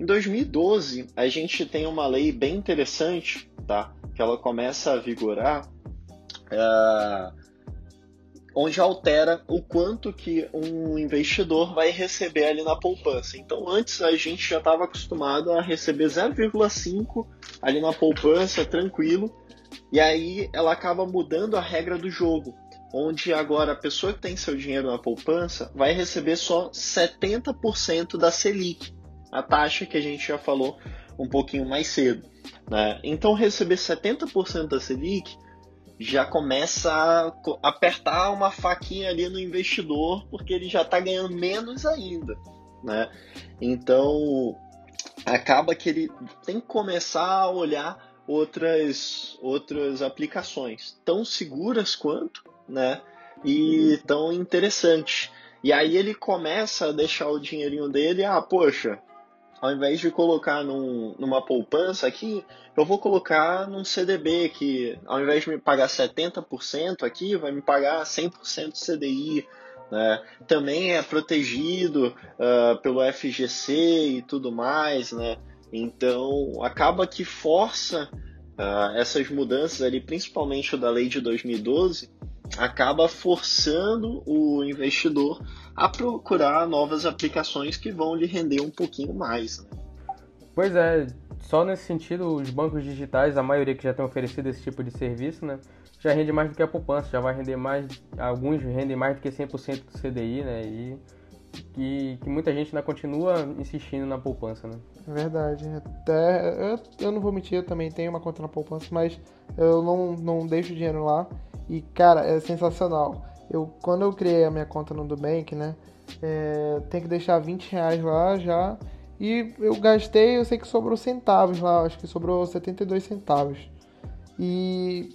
Em 2012, a gente tem uma lei bem interessante, tá? Que ela começa a vigorar, uh, onde altera o quanto que um investidor vai receber ali na poupança. Então antes a gente já estava acostumado a receber 0,5 ali na poupança, tranquilo, e aí ela acaba mudando a regra do jogo, onde agora a pessoa que tem seu dinheiro na poupança vai receber só 70% da Selic, a taxa que a gente já falou um pouquinho mais cedo. Né? Então receber 70% da Selic já começa a apertar uma faquinha ali no investidor, porque ele já está ganhando menos ainda, né? Então acaba que ele tem que começar a olhar outras outras aplicações tão seguras quanto, né? E tão interessantes. E aí ele começa a deixar o dinheirinho dele, ah, poxa, ao invés de colocar num, numa poupança aqui, eu vou colocar num CDB que, ao invés de me pagar 70% aqui, vai me pagar 100% CDI. Né? Também é protegido uh, pelo FGC e tudo mais. Né? Então, acaba que força uh, essas mudanças ali, principalmente o da lei de 2012, acaba forçando o investidor a procurar novas aplicações que vão lhe render um pouquinho mais. Né? Pois é, só nesse sentido, os bancos digitais, a maioria que já tem oferecido esse tipo de serviço, né, já rende mais do que a poupança, já vai render mais, alguns rendem mais do que 100% do CDI, né, e que, que, muita gente ainda continua insistindo na poupança, né. É verdade, até, eu, eu não vou mentir, eu também tenho uma conta na poupança, mas eu não, não deixo dinheiro lá, e cara, é sensacional eu quando eu criei a minha conta no Nubank, né, é, tem que deixar 20 reais lá já. E eu gastei, eu sei que sobrou centavos lá, acho que sobrou 72 centavos. E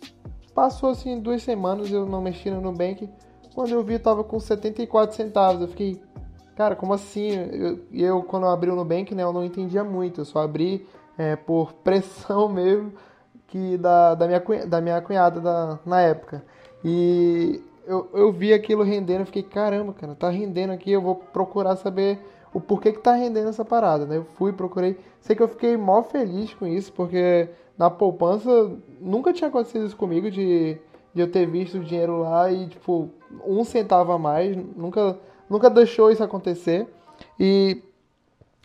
passou assim duas semanas eu não mexi no Nubank. Quando eu vi, eu tava com 74 centavos. Eu fiquei, cara, como assim? Eu, eu, quando eu abri o Nubank, né, eu não entendia muito. Eu só abri é, por pressão mesmo que da, da, minha, da minha cunhada da, na época. E eu, eu vi aquilo rendendo, eu fiquei, caramba, cara, tá rendendo aqui, eu vou procurar saber o porquê que tá rendendo essa parada, né? Eu fui, procurei. Sei que eu fiquei mó feliz com isso, porque na poupança nunca tinha acontecido isso comigo de, de eu ter visto o dinheiro lá e, tipo, um centavo a mais. Nunca, nunca deixou isso acontecer. E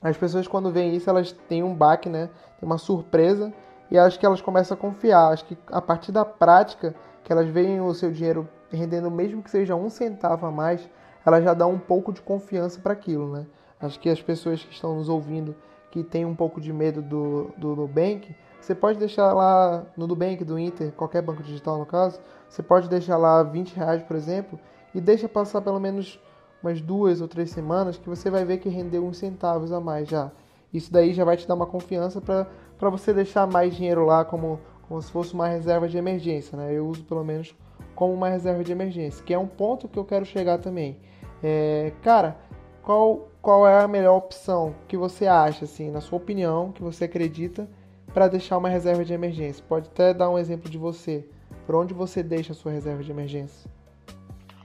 as pessoas, quando veem isso, elas têm um baque, né? Tem uma surpresa. E acho que elas começam a confiar. Acho que a partir da prática, que elas veem o seu dinheiro rendendo mesmo que seja um centavo a mais, ela já dá um pouco de confiança para aquilo, né? Acho que as pessoas que estão nos ouvindo que têm um pouco de medo do, do Nubank, você pode deixar lá no Nubank, do Inter, qualquer banco digital no caso, você pode deixar lá 20 reais, por exemplo, e deixa passar pelo menos umas duas ou três semanas que você vai ver que rendeu uns centavos a mais já. Isso daí já vai te dar uma confiança para você deixar mais dinheiro lá como, como se fosse uma reserva de emergência, né? Eu uso pelo menos como uma reserva de emergência, que é um ponto que eu quero chegar também. É, cara, qual, qual é a melhor opção que você acha, assim, na sua opinião, que você acredita, para deixar uma reserva de emergência? Pode até dar um exemplo de você. Por onde você deixa a sua reserva de emergência?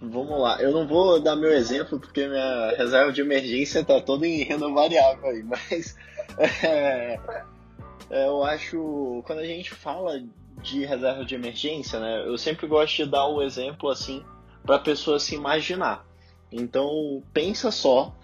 Vamos lá, eu não vou dar meu exemplo porque minha reserva de emergência está toda em renda variável aí, mas é, eu acho quando a gente fala de reserva de emergência, né? Eu sempre gosto de dar o exemplo assim para a pessoa se imaginar. Então pensa só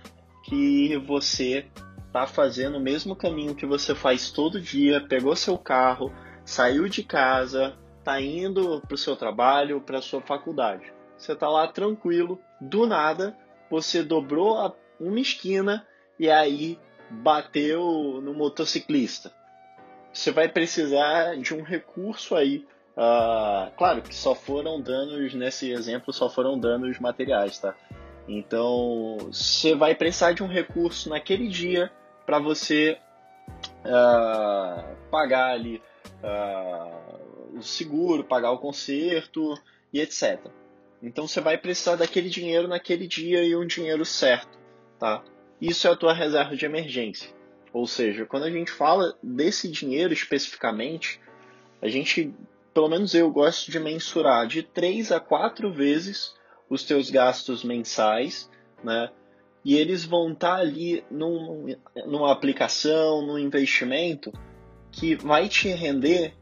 que você tá fazendo o mesmo caminho que você faz todo dia, pegou seu carro, saiu de casa, tá indo para o seu trabalho, para sua faculdade. Você tá lá tranquilo, do nada você dobrou uma esquina e aí bateu no motociclista. Você vai precisar de um recurso aí. Uh, claro que só foram danos, nesse exemplo, só foram danos materiais, tá? Então, você vai precisar de um recurso naquele dia para você uh, pagar ali uh, o seguro, pagar o conserto e etc. Então você vai precisar daquele dinheiro naquele dia e um dinheiro certo, tá? Isso é a tua reserva de emergência. Ou seja, quando a gente fala desse dinheiro especificamente, a gente, pelo menos eu gosto de mensurar de 3 a 4 vezes os teus gastos mensais, né? E eles vão estar ali num, numa aplicação, num investimento que vai te render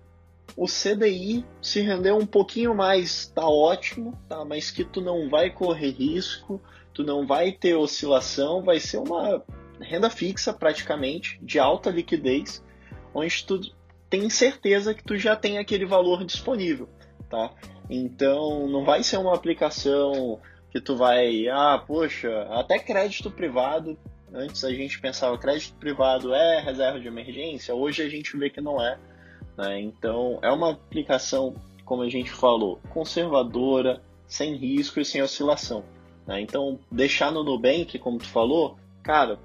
o CDI se render um pouquinho mais, tá ótimo, tá? Mas que tu não vai correr risco, tu não vai ter oscilação, vai ser uma renda fixa praticamente, de alta liquidez, onde tu tem certeza que tu já tem aquele valor disponível, tá? Então não vai ser uma aplicação que tu vai, ah, poxa, até crédito privado, antes a gente pensava crédito privado é reserva de emergência, hoje a gente vê que não é. Né? Então, é uma aplicação, como a gente falou, conservadora, sem risco e sem oscilação. Né? Então, deixar no Nubank, como tu falou, cara,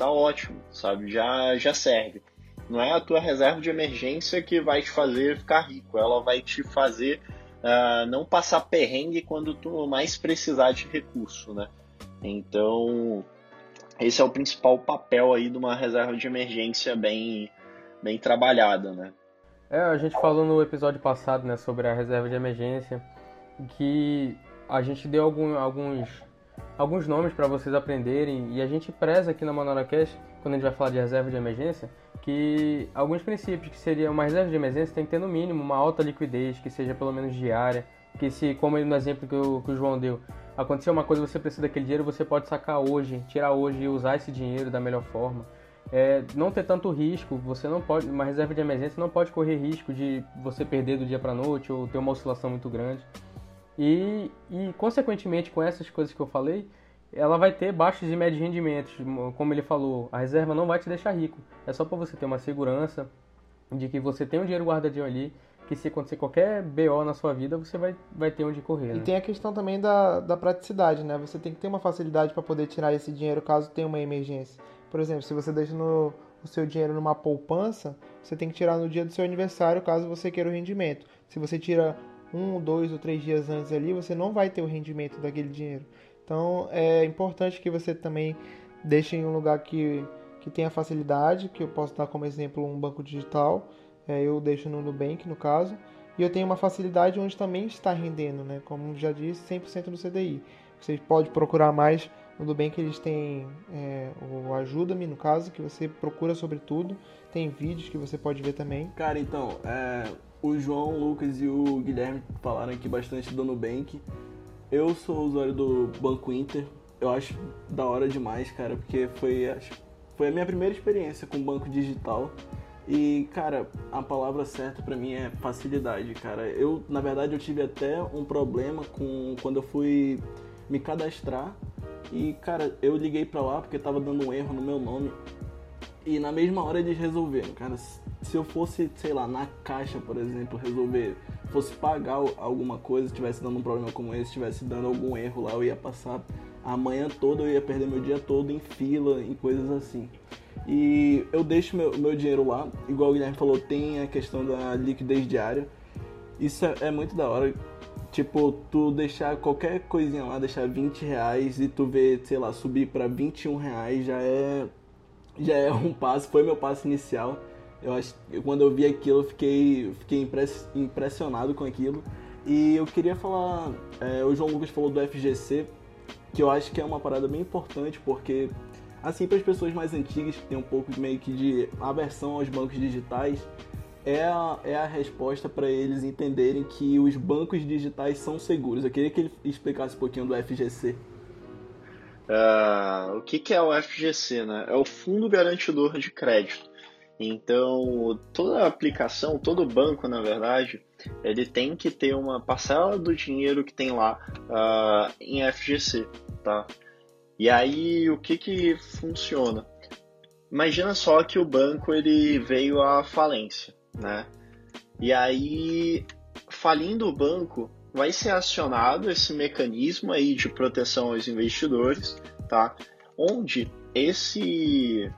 tá ótimo, sabe? Já, já serve. Não é a tua reserva de emergência que vai te fazer ficar rico, ela vai te fazer uh, não passar perrengue quando tu mais precisar de recurso, né? Então, esse é o principal papel aí de uma reserva de emergência bem, bem trabalhada, né? É, a gente falou no episódio passado, né, sobre a reserva de emergência, que a gente deu algum, alguns, alguns nomes para vocês aprenderem e a gente preza aqui na ManoraCast, quando a gente vai falar de reserva de emergência, que alguns princípios, que seria uma reserva de emergência tem que ter no mínimo uma alta liquidez, que seja pelo menos diária, que se, como no exemplo que o, que o João deu, acontecer uma coisa você precisa daquele dinheiro, você pode sacar hoje, tirar hoje e usar esse dinheiro da melhor forma é, não ter tanto risco, você não pode, uma reserva de emergência não pode correr risco de você perder do dia para noite ou ter uma oscilação muito grande. E, e, consequentemente, com essas coisas que eu falei, ela vai ter baixos e médios rendimentos. Como ele falou, a reserva não vai te deixar rico. É só para você ter uma segurança de que você tem um dinheiro guardadinho ali, que se acontecer qualquer BO na sua vida, você vai, vai ter onde correr. E né? tem a questão também da, da praticidade, né? Você tem que ter uma facilidade para poder tirar esse dinheiro caso tenha uma emergência. Por exemplo, se você deixa no, o seu dinheiro numa poupança, você tem que tirar no dia do seu aniversário caso você queira o rendimento. Se você tira um, dois ou três dias antes ali, você não vai ter o rendimento daquele dinheiro. Então é importante que você também deixe em um lugar que, que tenha facilidade, que eu posso dar como exemplo um banco digital. É, eu deixo no Nubank, no caso. E eu tenho uma facilidade onde também está rendendo, né? Como já disse, 100% no CDI. Você pode procurar mais bem que eles têm é, o Ajuda-me, no caso, que você procura sobre tudo. Tem vídeos que você pode ver também. Cara, então, é, o João, o Lucas e o Guilherme falaram aqui bastante do Nubank. Eu sou usuário do Banco Inter. Eu acho da hora demais, cara, porque foi, acho, foi a minha primeira experiência com banco digital. E, cara, a palavra certa para mim é facilidade, cara. Eu, na verdade, eu tive até um problema com quando eu fui me cadastrar e, cara, eu liguei pra lá porque tava dando um erro no meu nome. E na mesma hora eles resolveram, cara. Se eu fosse, sei lá, na caixa, por exemplo, resolver, fosse pagar alguma coisa, tivesse dando um problema como esse, tivesse dando algum erro lá, eu ia passar a manhã toda, eu ia perder meu dia todo em fila, em coisas assim. E eu deixo meu, meu dinheiro lá, igual o Guilherme falou, tem a questão da liquidez diária. Isso é, é muito da hora. Tipo, tu deixar qualquer coisinha lá, deixar 20 reais e tu ver, sei lá, subir para 21 reais já é. Já é um passo, foi meu passo inicial. Eu acho quando eu vi aquilo eu fiquei, fiquei impressionado com aquilo. E eu queria falar, é, o João Lucas falou do FGC, que eu acho que é uma parada bem importante, porque assim para as pessoas mais antigas que tem um pouco meio que de aversão aos bancos digitais, é a, é a resposta para eles entenderem que os bancos digitais são seguros. Eu queria que ele explicasse um pouquinho do FGC. Uh, ah, o que, que é o FGC? Né? É o Fundo Garantidor de Crédito. Então, toda aplicação, todo banco, na verdade, ele tem que ter uma parcela do dinheiro que tem lá uh, em FGC, tá? E aí o que que funciona? Imagina só que o banco ele veio à falência, né? E aí, falindo o banco, vai ser acionado esse mecanismo aí de proteção aos investidores, tá? Onde esse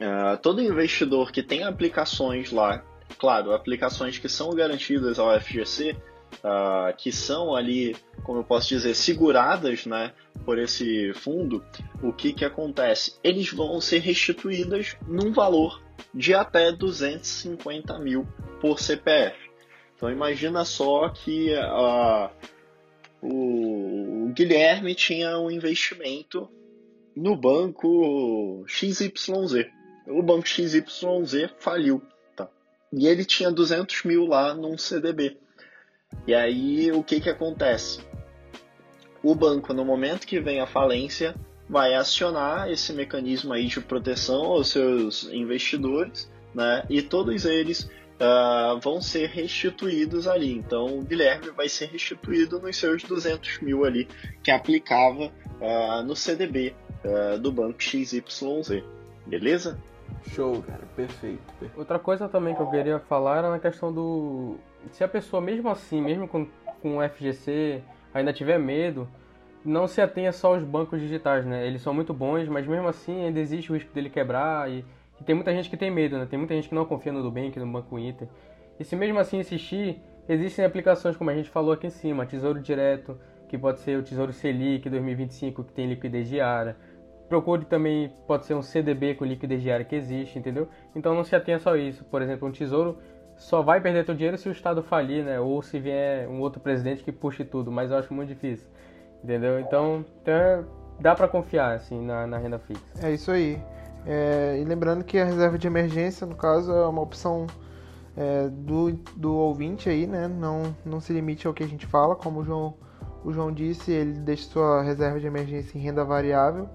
uh, todo investidor que tem aplicações lá, claro, aplicações que são garantidas ao FGC, uh, ah, que são ali, como eu posso dizer, seguradas, né, por esse fundo, o que que acontece? Eles vão ser restituídas num valor de até 250 mil por CPF. Então imagina só que uh, o Guilherme tinha um investimento no banco XYZ. O banco XYZ faliu. Tá? E ele tinha 200 mil lá num CDB. E aí o que, que acontece? O banco, no momento que vem a falência, vai acionar esse mecanismo aí de proteção aos seus investidores, né? E todos eles uh, vão ser restituídos ali. Então, o Guilherme vai ser restituído nos seus 200 mil ali que aplicava uh, no CDB uh, ah, do banco XYZ. Beleza? Show, cara, perfeito, perfeito. Outra coisa também que eu queria falar era na questão do. Se a pessoa, mesmo assim, mesmo com, com o FGC, ainda tiver medo, não se atenha só aos bancos digitais, né? Eles são muito bons, mas mesmo assim ainda existe o risco dele quebrar e e tem muita gente que tem medo, né? Tem muita gente que não confia no Nubank, no Banco Inter. E se mesmo assim insistir, existem aplicações como a gente falou aqui em cima, Tesouro Direto, que pode ser o Tesouro Selic 2025, que tem liquidez diária. Procure também, pode ser um CDB com liquidez diária que existe, entendeu? Então não se atenha só a isso. Por exemplo, um tesouro só vai perder teu dinheiro se o Estado falir, né? Ou se vier um outro presidente que puxe tudo, mas eu acho muito difícil, entendeu? Então, então dá para confiar, assim, na, na renda fixa. É isso aí. É, e lembrando que a reserva de emergência, no caso, é uma opção é, do, do ouvinte aí, né? Não, não se limite ao que a gente fala, como o João, o João disse, ele deixa sua reserva de emergência em renda variável.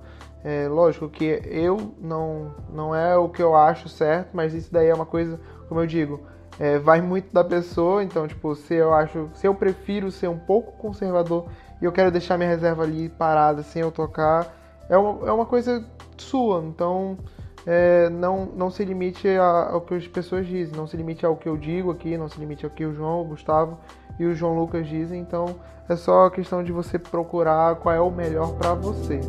É, lógico que eu não, não é o que eu acho certo, mas isso daí é uma coisa, como eu digo, é, vai muito da pessoa. Então, tipo, se eu acho, se eu prefiro ser um pouco conservador e eu quero deixar minha reserva ali parada sem eu tocar, é uma, é uma coisa sua. Então, é, não, não se limite ao que as pessoas dizem, não se limite ao que eu digo aqui, não se limite ao que o João, o Gustavo e o João Lucas dizem. Então, é só questão de você procurar qual é o melhor para você.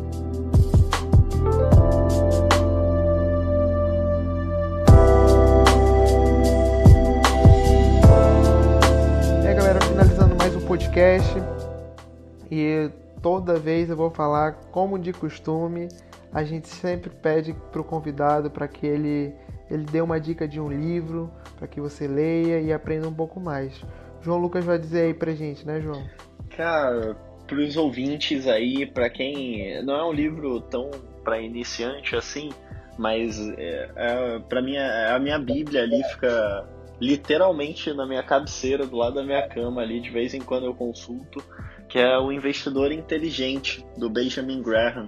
É, galera, finalizando mais um podcast. E toda vez eu vou falar, como de costume, a gente sempre pede para o convidado para que ele, ele dê uma dica de um livro, para que você leia e aprenda um pouco mais. João Lucas vai dizer aí pra gente, né, João? Cara, para os ouvintes aí, para quem não é um livro tão para iniciante assim, mas é, é, para mim é, a minha Bíblia ali fica literalmente na minha cabeceira, do lado da minha cama ali, de vez em quando eu consulto, que é o Investidor Inteligente do Benjamin Graham.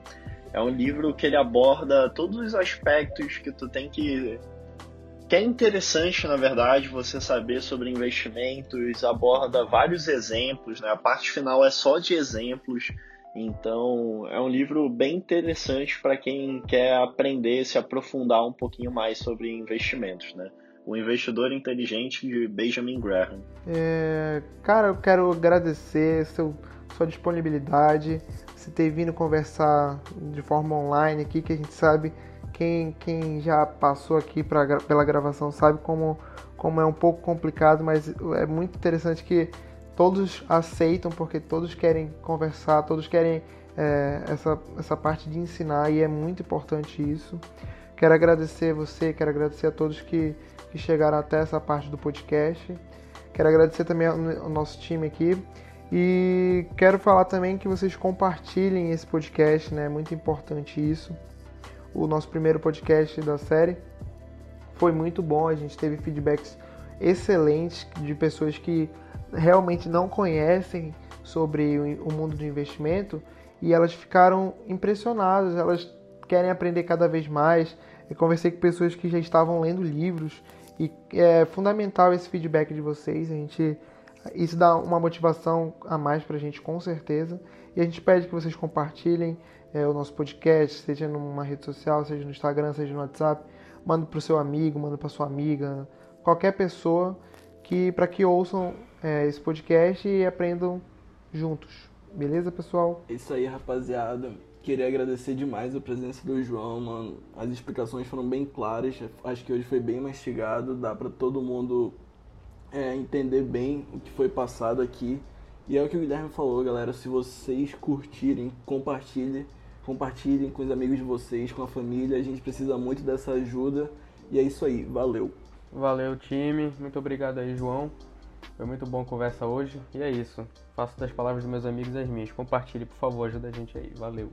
É um livro que ele aborda todos os aspectos que tu tem que que é interessante, na verdade, você saber sobre investimentos, aborda vários exemplos, né? A parte final é só de exemplos. Então, é um livro bem interessante para quem quer aprender, se aprofundar um pouquinho mais sobre investimentos, né? O Investidor Inteligente de Benjamin Graham. É, cara, eu quero agradecer seu, sua disponibilidade você ter vindo conversar de forma online aqui, que a gente sabe, quem, quem já passou aqui pra, pela gravação sabe como, como é um pouco complicado, mas é muito interessante que todos aceitam, porque todos querem conversar, todos querem é, essa, essa parte de ensinar e é muito importante isso. Quero agradecer você, quero agradecer a todos que, que chegaram até essa parte do podcast. Quero agradecer também ao nosso time aqui. E quero falar também que vocês compartilhem esse podcast, né? É muito importante isso. O nosso primeiro podcast da série foi muito bom, a gente teve feedbacks excelentes de pessoas que realmente não conhecem sobre o mundo do investimento e elas ficaram impressionadas, elas querem aprender cada vez mais. Eu conversei com pessoas que já estavam lendo livros e é fundamental esse feedback de vocês. A gente isso dá uma motivação a mais para a gente, com certeza. E a gente pede que vocês compartilhem, é, o nosso podcast, seja numa rede social, seja no Instagram, seja no WhatsApp. Manda para o seu amigo, manda para sua amiga, qualquer pessoa que para que ouçam é, esse podcast e aprendam juntos. Beleza, pessoal? Isso aí, rapaziada. Queria agradecer demais a presença do João, mano. As explicações foram bem claras. Acho que hoje foi bem mastigado. Dá para todo mundo é, entender bem o que foi passado aqui. E é o que o Guilherme falou, galera. Se vocês curtirem, compartilhem. Compartilhem com os amigos de vocês, com a família. A gente precisa muito dessa ajuda. E é isso aí. Valeu. Valeu, time. Muito obrigado aí, João. Foi muito bom a conversa hoje. E é isso. Faço das palavras dos meus amigos as minhas. Compartilhe, por favor. Ajuda a gente aí. Valeu.